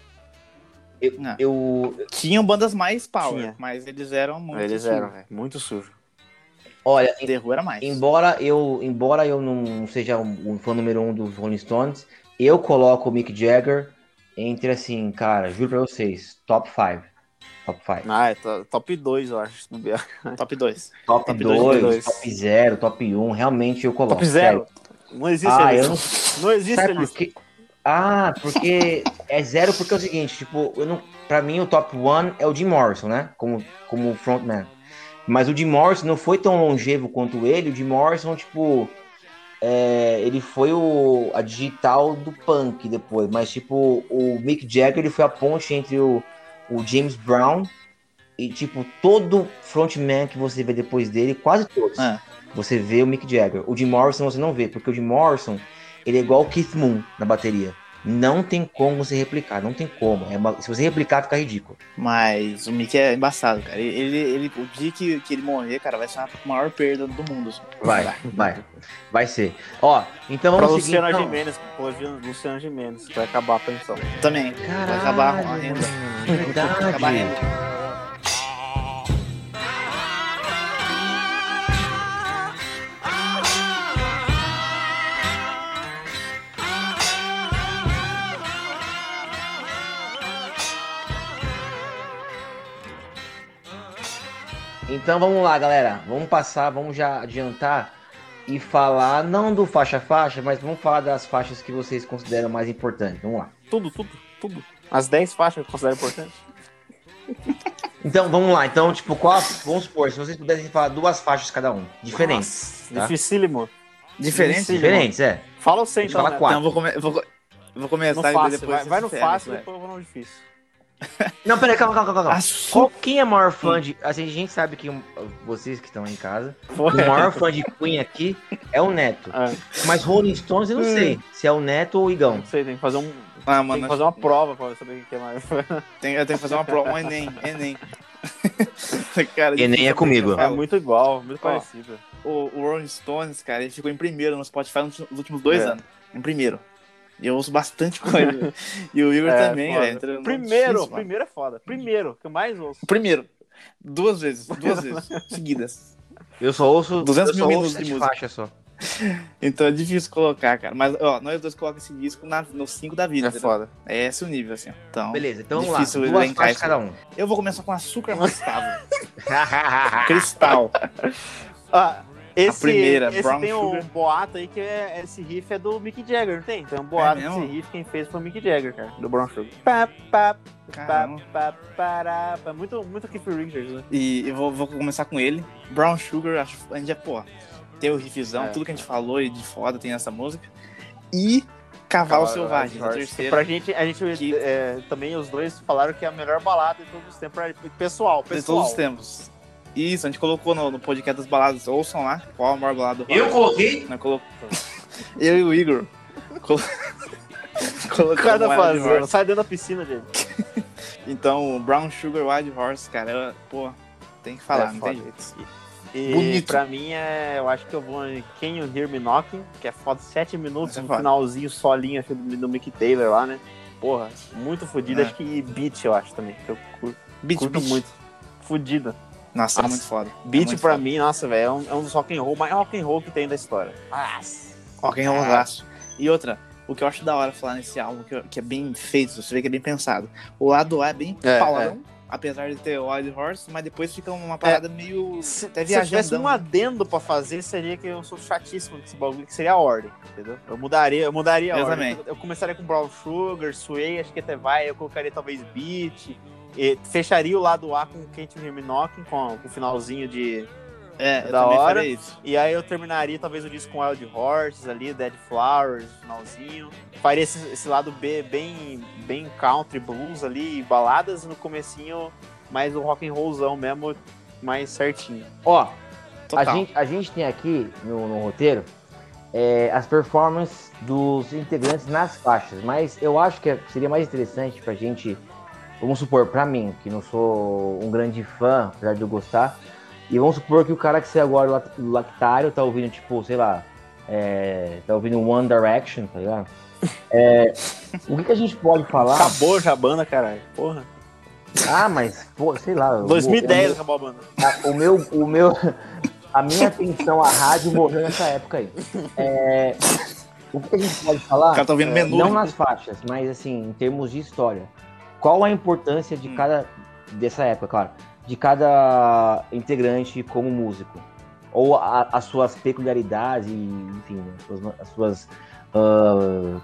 Speaker 2: Não.
Speaker 1: Eu,
Speaker 2: Tinham bandas mais power,
Speaker 3: Tinha.
Speaker 2: mas eles eram muito
Speaker 3: Eles
Speaker 2: sujos,
Speaker 3: eram
Speaker 2: velho.
Speaker 3: muito sujo.
Speaker 1: olha,
Speaker 2: Who era mais.
Speaker 1: embora eu, embora eu não seja um, um fã número um dos Rolling Stones, eu coloco o Mick Jagger entre assim, cara, juro pra vocês, top 5. Top 5.
Speaker 3: Ah, é to- top 2, eu acho.
Speaker 2: Top 2.
Speaker 1: Top
Speaker 2: Top
Speaker 1: 2,
Speaker 2: dois,
Speaker 3: dois.
Speaker 1: top 0, top 1, realmente eu coloco.
Speaker 3: Top 0? Não existe
Speaker 1: Ah, eu não
Speaker 3: Não existe
Speaker 1: Sabe
Speaker 3: ali.
Speaker 1: por quê? Ah, porque é zero porque é o seguinte, tipo, eu não, pra mim o top one é o Jim Morrison, né? Como, como frontman. Mas o Jim Morrison não foi tão longevo quanto ele. O Jim Morrison, tipo, é, ele foi o, a digital do punk depois. Mas, tipo, o Mick Jagger, ele foi a ponte entre o, o James Brown e, tipo, todo frontman que você vê depois dele, quase todos
Speaker 2: Ah,
Speaker 1: você vê o Mick Jagger. O Jim Morrison você não vê, porque o Jim Morrison, ele é igual o Keith Moon na bateria. Não tem como você replicar, não tem como. É uma- se você replicar, fica ridículo.
Speaker 2: mas o Mickey é embaçado, cara. Ele, ele, o dia que, que ele morrer, cara, vai ser a maior perda do mundo. assim.
Speaker 1: Vai, vai. Vai ser. Ó, então
Speaker 3: Pra
Speaker 1: vamos seguir.
Speaker 3: Luciana
Speaker 1: Então.
Speaker 3: Gimenez, pô, Luciana Gimenez, vai acabar a pensão.
Speaker 2: Também. vai acabar a renda.
Speaker 1: Verdade.
Speaker 2: Vai acabar a renda.
Speaker 1: Então vamos lá, galera. Vamos passar, vamos já adiantar e falar, não do faixa-faixa, mas vamos falar das faixas que vocês consideram mais importantes. Vamos lá.
Speaker 3: Tudo, tudo, tudo. As 10 faixas que eu considero importantes.
Speaker 1: Então vamos lá. Então, tipo, qual, vamos supor, se vocês pudessem falar duas faixas cada um, diferentes.
Speaker 3: Nossa,
Speaker 1: tá?
Speaker 3: Dificílimo.
Speaker 2: Diferente?
Speaker 3: Sim,
Speaker 1: Diferentes, é.
Speaker 3: Fala o 100
Speaker 1: Deixa
Speaker 3: então,
Speaker 1: eu falar
Speaker 3: né?
Speaker 1: quatro.
Speaker 2: Então, eu vou, come- vou, vou começar
Speaker 3: No
Speaker 2: e
Speaker 3: fácil,
Speaker 2: depois
Speaker 3: vai, vai no fácil,
Speaker 2: ferra,
Speaker 3: depois eu vou no difícil.
Speaker 1: Não, peraí, calma, calma, calma. calma.
Speaker 2: Açu-
Speaker 1: Qual, quem é maior fã de. Assim, a gente sabe que um- vocês que estão aí em casa, o maior fã de Queen aqui é o Neto.
Speaker 3: Ah,
Speaker 1: Mas Rolling Stones eu não sei se é o Neto ou o Igão.
Speaker 3: não sei, tem que fazer um.
Speaker 2: Ah,
Speaker 3: tem
Speaker 2: mano,
Speaker 3: que fazer uma prova pra saber o que é mais.
Speaker 2: tem, eu tenho que fazer uma prova, um Enem, Enem. Cara,
Speaker 1: Enem é comigo.
Speaker 3: É muito igual, muito
Speaker 2: Ó.
Speaker 3: parecido.
Speaker 2: o, o Rolling Stones, cara, ele ficou em primeiro no Spotify nos últimos dois
Speaker 3: É.
Speaker 2: anos. Em primeiro. E eu ouço bastante coisa. e o Igor
Speaker 3: É,
Speaker 2: também, velho. entra
Speaker 3: Primeiro,
Speaker 2: difícil,
Speaker 3: primeiro é foda. Primeiro, que eu mais ouço.
Speaker 2: Primeiro. Duas vezes, duas vezes, seguidas.
Speaker 1: Eu só ouço
Speaker 2: 200
Speaker 1: eu só
Speaker 2: mil minutos de música.
Speaker 1: faixas só.
Speaker 2: Então é difícil colocar, cara. Mas, ó, nós dois colocamos esse disco na, no 5 da vida.
Speaker 3: É
Speaker 2: entendeu?
Speaker 3: foda.
Speaker 2: É esse o nível, assim. ó. Então,
Speaker 1: Beleza, então
Speaker 2: Difícil
Speaker 1: lá. Duas faixas
Speaker 2: isso.
Speaker 1: cada um.
Speaker 2: eu vou começar com açúcar mascavo. Cristal.
Speaker 3: Ah, esse,
Speaker 2: primeira,
Speaker 3: esse
Speaker 2: Brown
Speaker 3: tem um
Speaker 2: Sugar.
Speaker 3: boato aí que é, esse riff é do Mick Jagger, não tem? Tem um boato
Speaker 2: É
Speaker 3: desse riff, quem fez foi o Mick Jagger, cara, do Brown Sugar. Pá, pá, pá,
Speaker 2: Caramba.
Speaker 3: pá, pará, pá. Muito, muito Keith Richards, né?
Speaker 2: E eu vou, vou começar com ele. Brown Sugar, acho, a gente já, pô, tem o riffzão,
Speaker 3: É.
Speaker 2: tudo que a gente falou e de foda tem nessa música. E Cavalo Selvagem, a
Speaker 3: Horse.
Speaker 2: terceira.
Speaker 3: Pra gente, a gente
Speaker 2: Que-
Speaker 3: é, também os dois falaram que é a melhor balada de todos os tempos. pra- Pessoal,
Speaker 2: de
Speaker 3: pessoal.
Speaker 2: todos os tempos. Isso, a gente colocou no, no podcast das baladas. Ouçam lá qual a maior balada do
Speaker 1: Eu coloquei.
Speaker 2: Colocou. Eu e o Igor. Colo...
Speaker 3: O cara tá fazendo, sai dentro da piscina, gente.
Speaker 2: Então, Brown Sugar Wild Horse, cara, eu- pô, tem que falar,
Speaker 3: É
Speaker 2: não
Speaker 3: foda.
Speaker 2: tem jeito.
Speaker 3: E
Speaker 2: Bonito.
Speaker 3: pra mim, é, eu acho que eu vou em Can You Hear Me Knocking, que é foda, sete minutos,
Speaker 2: Essa é
Speaker 3: no
Speaker 2: foda.
Speaker 3: finalzinho, solinho assim, do, do Mick Taylor lá, né? Porra, muito fodida.
Speaker 2: É.
Speaker 3: Acho que Beat, eu acho também, que eu curto,
Speaker 2: Beat,
Speaker 3: curto
Speaker 2: beat.
Speaker 3: muito. Fodida.
Speaker 2: Nossa, é muito foda.
Speaker 3: Beat
Speaker 2: é
Speaker 3: pra
Speaker 2: foda.
Speaker 3: mim, nossa, velho, é um, é um dos rock and roll, mais rock and roll que tem da história. Nossa.
Speaker 2: Rock and roll laço. E outra, o que eu acho da hora falar nesse álbum, que, eu- que é bem feito, você vê que é bem pensado. O lado A é bem
Speaker 3: É,
Speaker 2: pauladão, apesar de ter Wild Horse, mas depois fica uma parada meio.
Speaker 3: Se,
Speaker 2: até
Speaker 3: se eu tivesse um adendo pra fazer, seria que eu sou chatíssimo desse bagulho, que seria a ordem, entendeu? Eu mudaria, eu mudaria a
Speaker 2: Eu
Speaker 3: ordem.
Speaker 2: também.
Speaker 3: Eu começaria com Brown Sugar, Sway, acho que até vai, eu colocaria talvez Beat, e fecharia o lado A com Can't Hear Me Knocking, com, com o finalzinho de...
Speaker 2: É,
Speaker 3: da hora.
Speaker 2: faria isso.
Speaker 3: E aí eu terminaria talvez o disco com Wild Horses ali, Dead Flowers, finalzinho. Faria esse, esse lado B bem, bem country, blues ali, baladas, no comecinho mais o rock and rollzão mesmo, mais certinho.
Speaker 1: Ó, a gente, a gente tem aqui no, no roteiro é, as performances dos integrantes nas faixas, mas eu acho que seria mais interessante pra gente, vamos supor, pra mim, que não sou um grande fã, apesar de eu gostar, e vamos supor que o cara que saiu agora do Lactário tá ouvindo, tipo, sei lá, é, tá ouvindo One Direction, tá ligado? É, o que, que a gente pode falar?
Speaker 3: Acabou já a banda, caralho. Porra.
Speaker 1: Ah, mas, pô, sei lá. eu-
Speaker 3: 2010
Speaker 1: eu-
Speaker 3: acabou a banda.
Speaker 1: a- o meu, o meu, a minha atenção à rádio morreu nessa época aí. É, o que a gente pode
Speaker 2: O
Speaker 1: falar?
Speaker 2: cara tá ouvindo
Speaker 1: É,
Speaker 2: menu.
Speaker 1: não nas faixas, mas assim, em termos de história. Qual a importância de
Speaker 2: Hum.
Speaker 1: cada dessa época, claro, de cada integrante como músico? Ou a- as suas peculiaridades e, enfim, né, as suas, as suas, ah,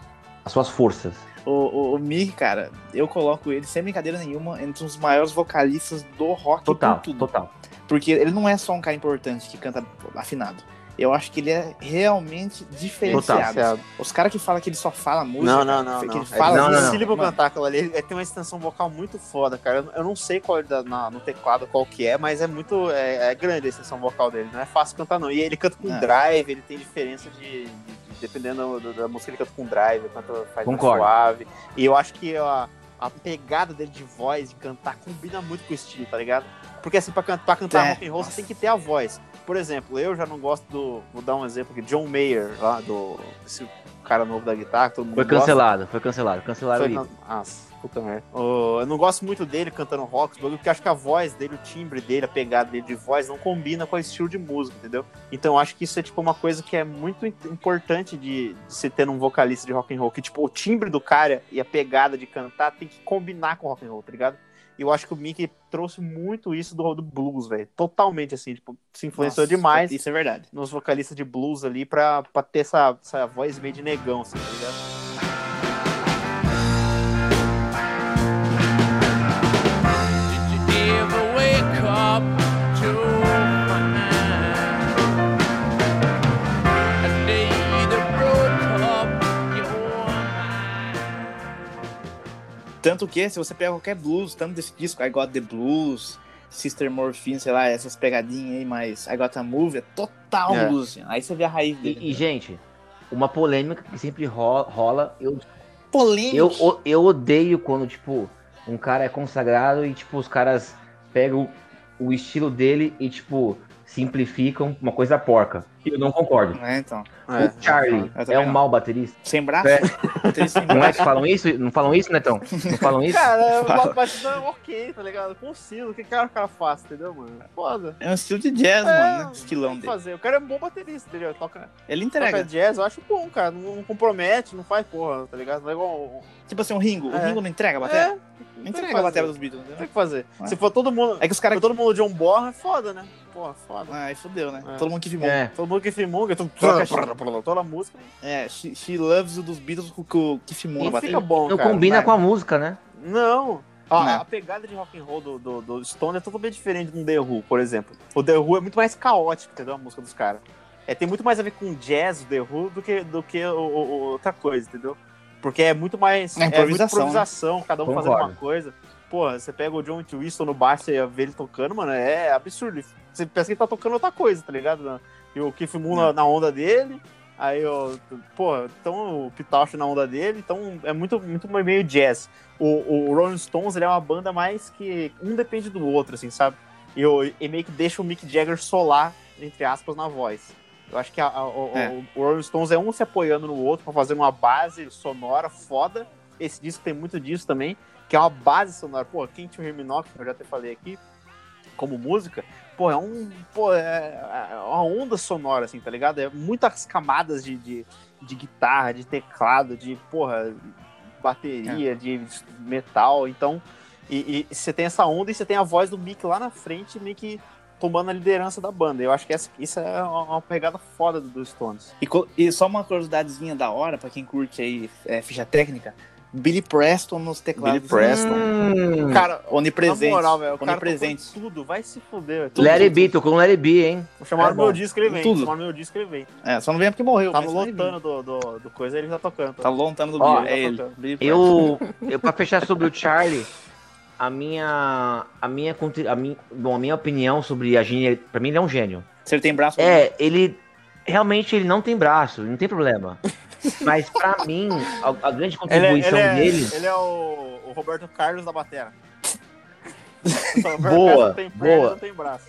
Speaker 1: as suas forças.
Speaker 2: O, o, o Mick, cara, eu coloco ele sem brincadeira nenhuma entre os maiores vocalistas do rock
Speaker 1: Total,
Speaker 2: por tudo.
Speaker 1: total.
Speaker 2: Porque ele não é só um cara importante que canta afinado. Eu acho que ele é realmente diferenciado.
Speaker 3: Total.
Speaker 2: Os caras que falam que ele só fala música,
Speaker 3: Não, não, não.
Speaker 2: que
Speaker 3: não.
Speaker 2: ele fala
Speaker 1: Não, não, não.
Speaker 3: Cantar aquilo ali, ele tem uma extensão vocal muito foda, cara. Eu- Eu não sei qual é da- na- no teclado qual que é, mas é muito. É, é grande a extensão vocal dele. Não é fácil cantar, não. E ele canta com
Speaker 2: É.
Speaker 3: drive, ele tem diferença de. de- de- dependendo do- da música, ele canta com drive, canta, faz suave. E eu acho que a, a pegada dele de voz, de cantar, combina muito com o estilo, tá ligado? Porque assim, pra, can- pra cantar
Speaker 2: É.
Speaker 3: rock and roll, você tem que ter a voz. Por exemplo, eu já não gosto do. Vou dar um exemplo aqui, John Mayer, lá do. Esse cara novo da guitarra, todo mundo
Speaker 1: Foi
Speaker 3: gosta.
Speaker 1: cancelado, foi cancelado. Cancelaram
Speaker 3: Foi
Speaker 1: ele.
Speaker 3: Nossa, puta merda. Ô, eu não gosto muito dele cantando rock, porque acho que a voz dele, o timbre dele, a pegada dele de voz não combina com o estilo de música, entendeu? Então eu acho que isso é tipo uma coisa que é muito im- importante de, de se ter um vocalista de rock and roll, que tipo o timbre do cara e a pegada de cantar tem que combinar com o rock and roll, tá ligado? E eu acho que o Mickey trouxe muito isso do, do blues, velho. Totalmente assim, tipo, se influenciou
Speaker 2: nossa,
Speaker 3: demais
Speaker 2: Isso é verdade.
Speaker 3: nos vocalistas de blues ali pra, pra ter essa, essa voz meio de negão, assim, tá ligado?
Speaker 2: Tanto que, se você pega qualquer blues, tanto desse disco, I Got The Blues, Sister Morphine, sei lá, essas pegadinhas aí, mas I Got A Move, é total
Speaker 3: É.
Speaker 2: blues. assim. Aí você vê a raiz dele.
Speaker 1: E, e, gente, uma polêmica que sempre ro- rola, eu
Speaker 2: Polêmico.
Speaker 1: Eu, eu odeio quando, tipo, um cara é consagrado e, tipo, os caras pegam o estilo dele e, tipo, simplificam uma coisa porca. E eu não concordo.
Speaker 2: É, então.
Speaker 3: É,
Speaker 1: o Charlie é um
Speaker 2: não.
Speaker 1: mau baterista.
Speaker 2: Sem braço?
Speaker 1: É.
Speaker 2: Tem sem
Speaker 1: Não é que falam isso? Não falam isso, Netão? Não falam isso?
Speaker 3: Cara,
Speaker 2: Fala.
Speaker 3: uma batida é ok, tá ligado? Consigo, o que cara o cara faz, entendeu, mano? Foda.
Speaker 2: É um estilo de jazz,
Speaker 3: É,
Speaker 2: mano, né? Estilão
Speaker 3: tem que
Speaker 2: dele.
Speaker 3: fazer. O cara é um bom baterista, entendeu? Toca,
Speaker 2: Ele
Speaker 3: toca
Speaker 2: entrega.
Speaker 3: jazz, eu acho bom, cara. Não, não compromete, não faz porra, tá ligado? Não é igual.
Speaker 2: Tipo assim, o Ringo. O
Speaker 3: É.
Speaker 2: Ringo não entrega a
Speaker 3: É,
Speaker 2: bateria?
Speaker 3: tem
Speaker 2: Não entrega a bateria dos Beatles,
Speaker 3: tem
Speaker 2: entendeu?
Speaker 3: que fazer.
Speaker 2: É.
Speaker 3: Se for todo mundo.
Speaker 2: É que os caras...
Speaker 3: todo mundo John Borra, é foda, né? Porra, foda.
Speaker 2: Ah, aí fodeu, né?
Speaker 3: É.
Speaker 2: Todo mundo que filmou.
Speaker 1: É.
Speaker 3: Todo mundo que filmunga, tu
Speaker 2: Troca-
Speaker 3: troca toda a música.
Speaker 2: É, She, She Loves You dos Beatles com com o Moon na
Speaker 3: Não
Speaker 2: bateria.
Speaker 3: fica bom,
Speaker 1: Não
Speaker 3: cara.
Speaker 1: combina com a música, né?
Speaker 3: Não. Ó,
Speaker 2: Não.
Speaker 3: A pegada de rock and roll do, do, do Stone é totalmente diferente de um The Who, por exemplo. O The Who é muito mais caótico, entendeu? A música dos caras. É, tem muito mais a ver com jazz, o The Who, do que, do que o- o- outra coisa, entendeu? Porque é muito mais.
Speaker 2: É
Speaker 3: É, muita
Speaker 2: improvisação,
Speaker 3: improvisação, cada um fazendo
Speaker 1: Concordo.
Speaker 3: uma coisa. Porra, você pega o John Twiston no baixo e vê ele tocando, mano, é absurdo. Você pensa que ele tá tocando outra coisa, tá ligado? E o Keith Moon na, na onda dele, aí o. Porra, então o Pitoche na onda dele, então é muito, muito meio jazz. O, o Rolling Stones ele é uma banda mais que um depende do outro, assim, sabe? E, e meio que deixa o Mick Jagger solar, entre aspas, na voz. Eu acho que a- a- o,
Speaker 2: É.
Speaker 3: o- o Rolling Stones é um se apoiando no outro pra fazer uma base sonora foda. Esse disco tem muito disso também, que é uma base sonora. Pô, Me Knock, que eu já até falei aqui, como música, pô, é um. Pô, é, é uma onda sonora, assim, tá ligado? É muitas camadas de, de, de guitarra, de teclado, de, porra, bateria, de metal. Então, e, e você tem essa onda e você tem a voz do Mick lá na frente, meio que tomando a liderança da banda. Eu acho que essa, isso é uma, pegada foda do, do Stones.
Speaker 2: E, e só uma curiosidadezinha da hora, pra quem curte aí é, ficha técnica. Billy Preston nos teclados.
Speaker 3: Billy Preston.
Speaker 1: Hum,
Speaker 3: Cara,
Speaker 2: Onipresente.
Speaker 3: na moral, velho,
Speaker 2: onipresente.
Speaker 3: tudo, vai se fuder. Tudo,
Speaker 1: Be, tocou no Let It Be, hein?
Speaker 3: tudo. Chamaram
Speaker 2: É
Speaker 3: meu disco, ele vem.
Speaker 2: Tudo.
Speaker 3: Chamaram meu disco, ele vem.
Speaker 2: É, só não vem porque morreu.
Speaker 3: Tá lotando do, do, do coisa, ele tá tocando.
Speaker 2: Tá lontando do
Speaker 1: Ó,
Speaker 2: Billy. É ele.
Speaker 3: tocando.
Speaker 2: Billy.
Speaker 1: Eu, eu para fechar sobre o Charlie, a minha, a minha, a minha, bom, a minha opinião sobre a gênio, para mim ele é um gênio.
Speaker 2: Se ele tem braço...
Speaker 1: É, ele realmente ele não tem braço, não tem problema. Mas pra mim, a, a grande
Speaker 3: Ele é,
Speaker 1: contribuição
Speaker 3: ele é-
Speaker 1: dele,
Speaker 3: ele é o, o Roberto Carlos da batera.
Speaker 1: Boa,
Speaker 3: tem perna,
Speaker 1: boa.
Speaker 3: tem braço.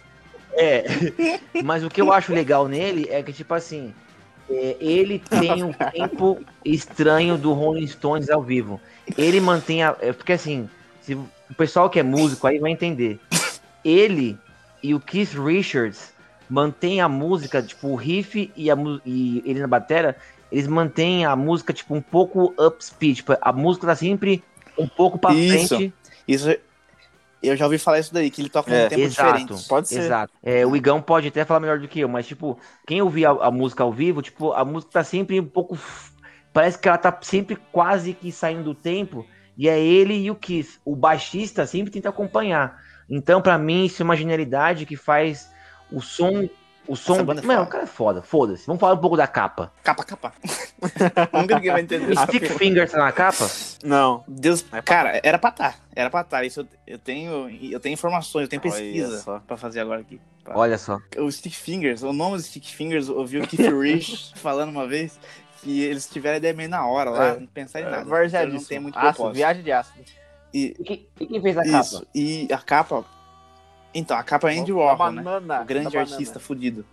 Speaker 1: é. Mas o que eu acho legal nele é que tipo assim, é, ele tem um tempo estranho do Rolling Stones ao vivo. Ele mantém a, é, porque assim, se o pessoal que é músico aí vai entender. Ele e o Keith Richards mantêm a música, tipo, o riff e, a, e ele na batera, eles mantêm a música, tipo, um pouco up speed. Tipo, a música tá sempre um pouco pra
Speaker 2: Isso.
Speaker 1: frente.
Speaker 2: Isso... Eu já ouvi falar isso daí, que ele toca
Speaker 3: É,
Speaker 2: num tempo
Speaker 1: Exato,
Speaker 2: diferente.
Speaker 3: Pode ser.
Speaker 1: Exato. É, o Igão pode até falar melhor do que eu, mas, tipo, quem ouvir a, a música ao vivo, tipo, a música tá sempre um pouco. Parece que ela tá sempre quase que saindo do tempo. E é ele e o Keith. O baixista sempre tenta acompanhar. Então, pra mim, isso é uma genialidade que faz o som. O som.
Speaker 2: banda é
Speaker 1: Mano,
Speaker 2: foda.
Speaker 1: o cara é foda, foda-se. Vamos falar um pouco da capa.
Speaker 2: Capa, capa. Nunca ninguém vai entender.
Speaker 1: O Stick Fingers tá na capa?
Speaker 3: Não.
Speaker 2: Deus,
Speaker 3: É pra-
Speaker 2: cara, era pra estar. Era pra estar. Isso eu, eu tenho, eu tenho informações, eu tenho pesquisa
Speaker 3: só.
Speaker 2: pra fazer agora aqui.
Speaker 1: Olha só.
Speaker 2: O Stick Fingers, o nome do Stick Fingers, eu ouvi o Keith Rich falando uma vez que eles tiveram a ideia meio na hora lá,
Speaker 3: É.
Speaker 2: não pensaram em
Speaker 3: É,
Speaker 2: nada.
Speaker 3: Varjadíssimo.
Speaker 2: não tem muito
Speaker 3: Ácido,
Speaker 2: propósito.
Speaker 3: viagem de ácido.
Speaker 2: E,
Speaker 1: quem, e quem fez a
Speaker 2: isso,
Speaker 1: capa?
Speaker 2: e a capa... Então, a capa é Andy
Speaker 3: Da
Speaker 2: Warhol, né?
Speaker 3: banana,
Speaker 2: O grande
Speaker 3: da
Speaker 2: artista fudido.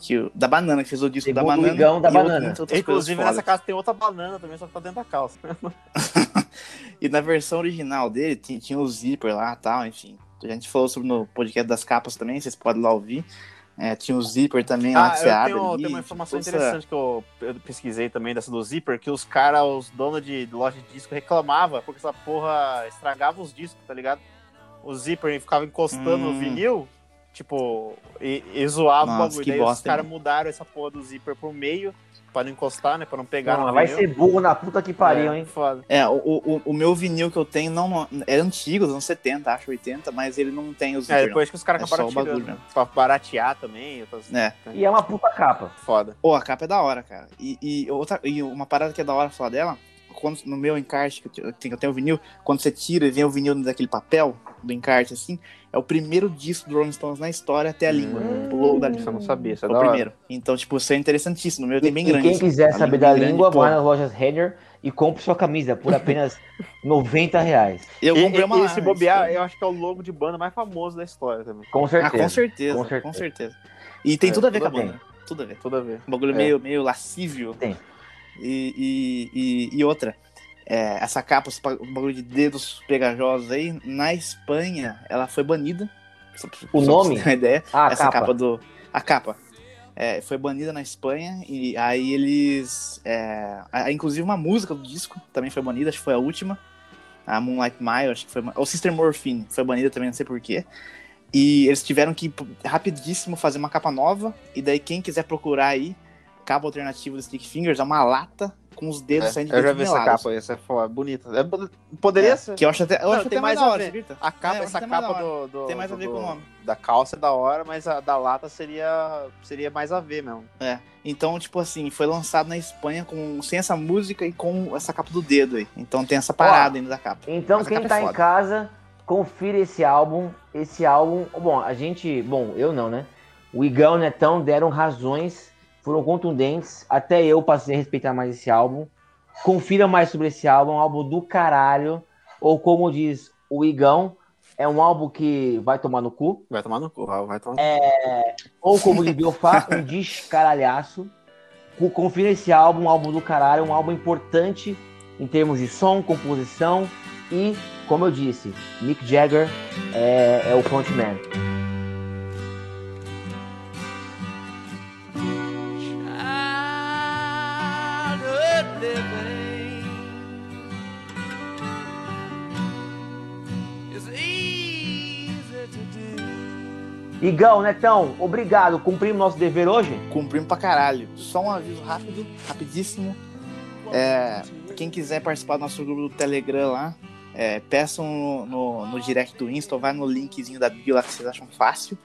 Speaker 2: Que, o- da banana, que fez o disco da
Speaker 1: Segundo
Speaker 2: banana.
Speaker 1: Igão, da
Speaker 2: e outro-
Speaker 1: banana.
Speaker 2: outras
Speaker 3: Inclusive,
Speaker 2: coisas
Speaker 3: nessa
Speaker 2: fodas.
Speaker 3: casa tem outra banana também, só que tá dentro da calça.
Speaker 2: E na versão original dele, tinha, tinha o zíper lá e tal, enfim. A gente falou sobre no podcast das capas também, vocês podem lá ouvir. É, tinha o zíper também lá
Speaker 3: Ah,
Speaker 2: que
Speaker 3: eu
Speaker 2: você abre.
Speaker 3: tenho,
Speaker 2: ali,
Speaker 3: tem uma informação
Speaker 2: essa-
Speaker 3: interessante que eu, eu pesquisei também dessa do Zipper, que os caras, os donos de loja de disco reclamavam, porque essa porra estragava os discos, tá ligado? O Zipper ficava encostando no
Speaker 2: Hum.
Speaker 3: vinil, tipo, e, e zoava o
Speaker 2: Nossa,
Speaker 3: bagulho.
Speaker 2: que
Speaker 3: Daí os
Speaker 2: bosta,
Speaker 3: caras
Speaker 2: hein?
Speaker 3: mudaram essa porra do Zipper pro meio, pra não encostar, né, pra não pegar
Speaker 1: Não,
Speaker 3: no
Speaker 1: vai
Speaker 3: vinil.
Speaker 1: ser burro na puta que pariu,
Speaker 3: É,
Speaker 1: hein?
Speaker 3: Foda.
Speaker 2: É, o, o, o meu vinil que eu tenho não, não- é antigo, dos anos 70, acho 80, mas ele não tem o zíper.
Speaker 3: É, depois que os caras
Speaker 2: É
Speaker 3: acabaram
Speaker 2: o
Speaker 3: tirando,
Speaker 2: bagulho,
Speaker 3: né? Pra baratear também. Outras...
Speaker 2: não. É.
Speaker 1: E é uma puta capa.
Speaker 3: Foda.
Speaker 2: Pô, a capa é da hora, cara. E, e outra, e uma parada que é da hora falar dela, quando, no meu encarte, que eu te- eu tenho, tenho o vinil, quando você tira e vem o vinil daquele papel do encarte, assim, é o primeiro disco do Rolling Stones na história até a língua.
Speaker 3: Hum,
Speaker 2: o logo da
Speaker 3: Isso eu
Speaker 2: língua.
Speaker 3: não sabia, isso é
Speaker 2: o
Speaker 3: da hora.
Speaker 2: primeiro. Então, tipo, isso é interessantíssimo. O meu
Speaker 1: E,
Speaker 2: tem bem
Speaker 1: e
Speaker 2: grande.
Speaker 1: quem
Speaker 2: assim.
Speaker 1: quiser
Speaker 2: A
Speaker 1: saber
Speaker 2: língua
Speaker 1: da
Speaker 2: grande,
Speaker 1: língua, vai nas lojas Renner e compre sua camisa por apenas 90 reais.
Speaker 2: Eu comprei uma
Speaker 3: e
Speaker 2: lá,
Speaker 3: se
Speaker 2: mas-
Speaker 3: bobear, eu acho que é o logo de banda mais famoso da história também.
Speaker 1: Com
Speaker 2: Ah,
Speaker 1: certeza.
Speaker 2: com certeza,
Speaker 1: Com
Speaker 2: com
Speaker 1: certeza.
Speaker 2: certeza. E tem
Speaker 3: É,
Speaker 2: tudo a ver com a banda. Tudo a ver.
Speaker 3: Tudo a ver.
Speaker 2: Um bagulho
Speaker 3: É.
Speaker 2: meio, meio lascívio.
Speaker 1: Tem.
Speaker 2: E, e, e, e outra, é, essa capa, esse ba- bagulho de dedos pegajosos aí, na Espanha, ela foi banida. Só, pra-
Speaker 1: O
Speaker 2: só pra
Speaker 1: nome?
Speaker 2: você ter uma ideia.
Speaker 1: Ah,
Speaker 2: essa
Speaker 1: capa.
Speaker 2: capa. do. A capa. É, foi banida na Espanha e aí eles. é, a- inclusive uma música do disco também foi banida, acho que foi a última. A Moonlight Mile, acho que foi. Ou Sister Morphine, foi banida também, não sei porquê. E eles tiveram que rapidíssimo fazer uma capa nova. E daí, quem quiser procurar aí, capa alternativo do Stick Fingers, é uma lata com os dedos
Speaker 3: É,
Speaker 2: saindo de
Speaker 3: eu já vi essa capa, essa é foda, bonita. É, poderia
Speaker 2: É,
Speaker 3: ser.
Speaker 2: Que eu acho até, eu
Speaker 3: Não,
Speaker 2: acho
Speaker 3: tem
Speaker 2: até mais da
Speaker 3: a
Speaker 2: hora, você?
Speaker 3: A capa,
Speaker 2: É,
Speaker 3: essa capa do, do-
Speaker 2: Tem mais a ver
Speaker 3: do-
Speaker 2: com o nome.
Speaker 3: Da calça é da hora, mas a da lata seria, seria mais a ver mesmo.
Speaker 2: É. Então, tipo assim, foi lançado na Espanha com, sem essa música e com essa capa do dedo aí. Então tem essa parada ainda da capa.
Speaker 1: Então,
Speaker 2: Mas
Speaker 1: quem
Speaker 2: capa é
Speaker 1: tá em casa, confira esse álbum. Esse álbum, bom, a gente, bom, eu não, né? O Igão e o Netão deram razões, foram contundentes. Até eu passei a respeitar mais esse álbum. Confira mais sobre esse álbum, é um álbum do caralho. Ou como diz o Igão, é um álbum que vai tomar no cu.
Speaker 3: Vai tomar no cu, vai tomar no
Speaker 1: É. Ou como diz Biofá, um descaralhaço. Co- Confira esse álbum, um álbum do caralho, um álbum importante em termos de som, composição e, como eu disse, Mick Jagger é, é o frontman. Igão, Netão, obrigado. Cumprimos nosso dever hoje?
Speaker 2: Cumprimos pra caralho. Só um aviso rápido, rapidíssimo. É, quem quiser participar do nosso grupo do Telegram lá, é, peçam no, no, no direct do Insta, ou vai no linkzinho da bio lá que vocês acham fácil.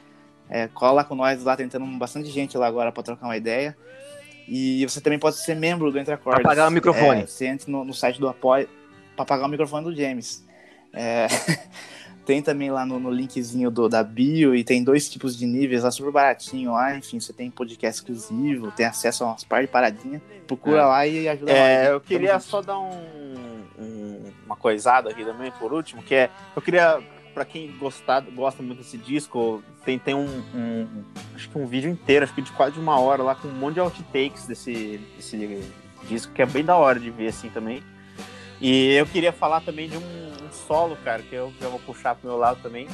Speaker 2: É, cola com nós lá, tentando bastante gente lá agora pra trocar uma ideia. E você também pode ser membro do Entre Acordes.
Speaker 1: Pra pagar o microfone.
Speaker 2: É, você entra no, no site do Apoio pra pagar o microfone do James. É, tem também lá no, no linkzinho do, da bio e tem dois tipos de níveis lá, super baratinho lá. Enfim, você tem podcast exclusivo, tem acesso a umas par de paradinha. Procura
Speaker 3: É.
Speaker 2: lá e ajuda.
Speaker 3: É, eu
Speaker 2: Tamo
Speaker 3: queria
Speaker 2: junto.
Speaker 3: só dar um, um- uma coisada aqui também, por último, que é, eu queria, pra quem gostar, gosta muito desse disco, tem, tem um, um- acho que um vídeo inteiro, acho que de quase uma hora lá, com um monte de outtakes desse, desse disco, que é bem da hora de ver assim também. E eu queria falar também de um, um solo, cara, que eu já vou puxar pro meu lado também,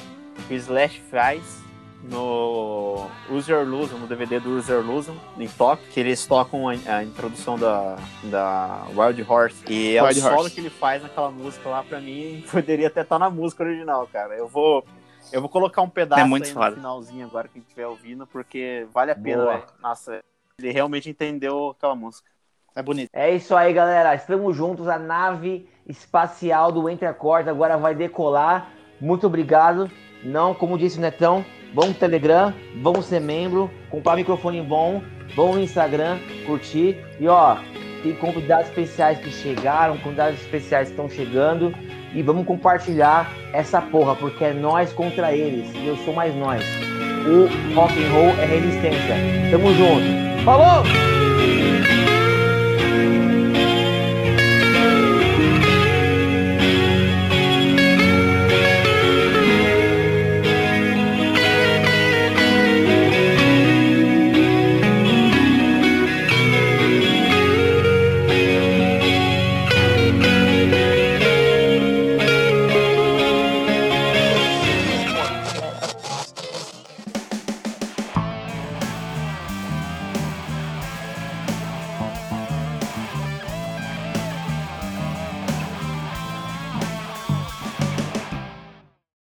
Speaker 3: que o Slash faz no Use Your Illusion, no DVD do Use Your Illusion, em Tóquio, que eles tocam a, a introdução da, da Wild Horse. E é
Speaker 2: Wild
Speaker 3: o solo
Speaker 2: Horse.
Speaker 3: que ele faz naquela música lá, pra mim, poderia até estar na música original, cara. Eu vou, eu vou colocar um pedaço
Speaker 2: É muito
Speaker 3: aí
Speaker 2: foda.
Speaker 3: no finalzinho agora, quem estiver ouvindo, porque vale a pena, velho. Nossa, ele realmente entendeu aquela música.
Speaker 2: É bonito.
Speaker 1: É isso aí, galera. Estamos juntos. A nave espacial do Entre Acordes agora vai decolar. Muito obrigado. Não, como disse o Netão, no Telegram, vamos ser membro, comprar microfone bom, vamos no Instagram, curtir. E ó, tem convidados especiais que chegaram, convidados especiais que estão chegando. E vamos compartilhar essa porra, porque é nós contra eles. E eu sou mais nós. O rock and roll é resistência. Tamo junto. Falou!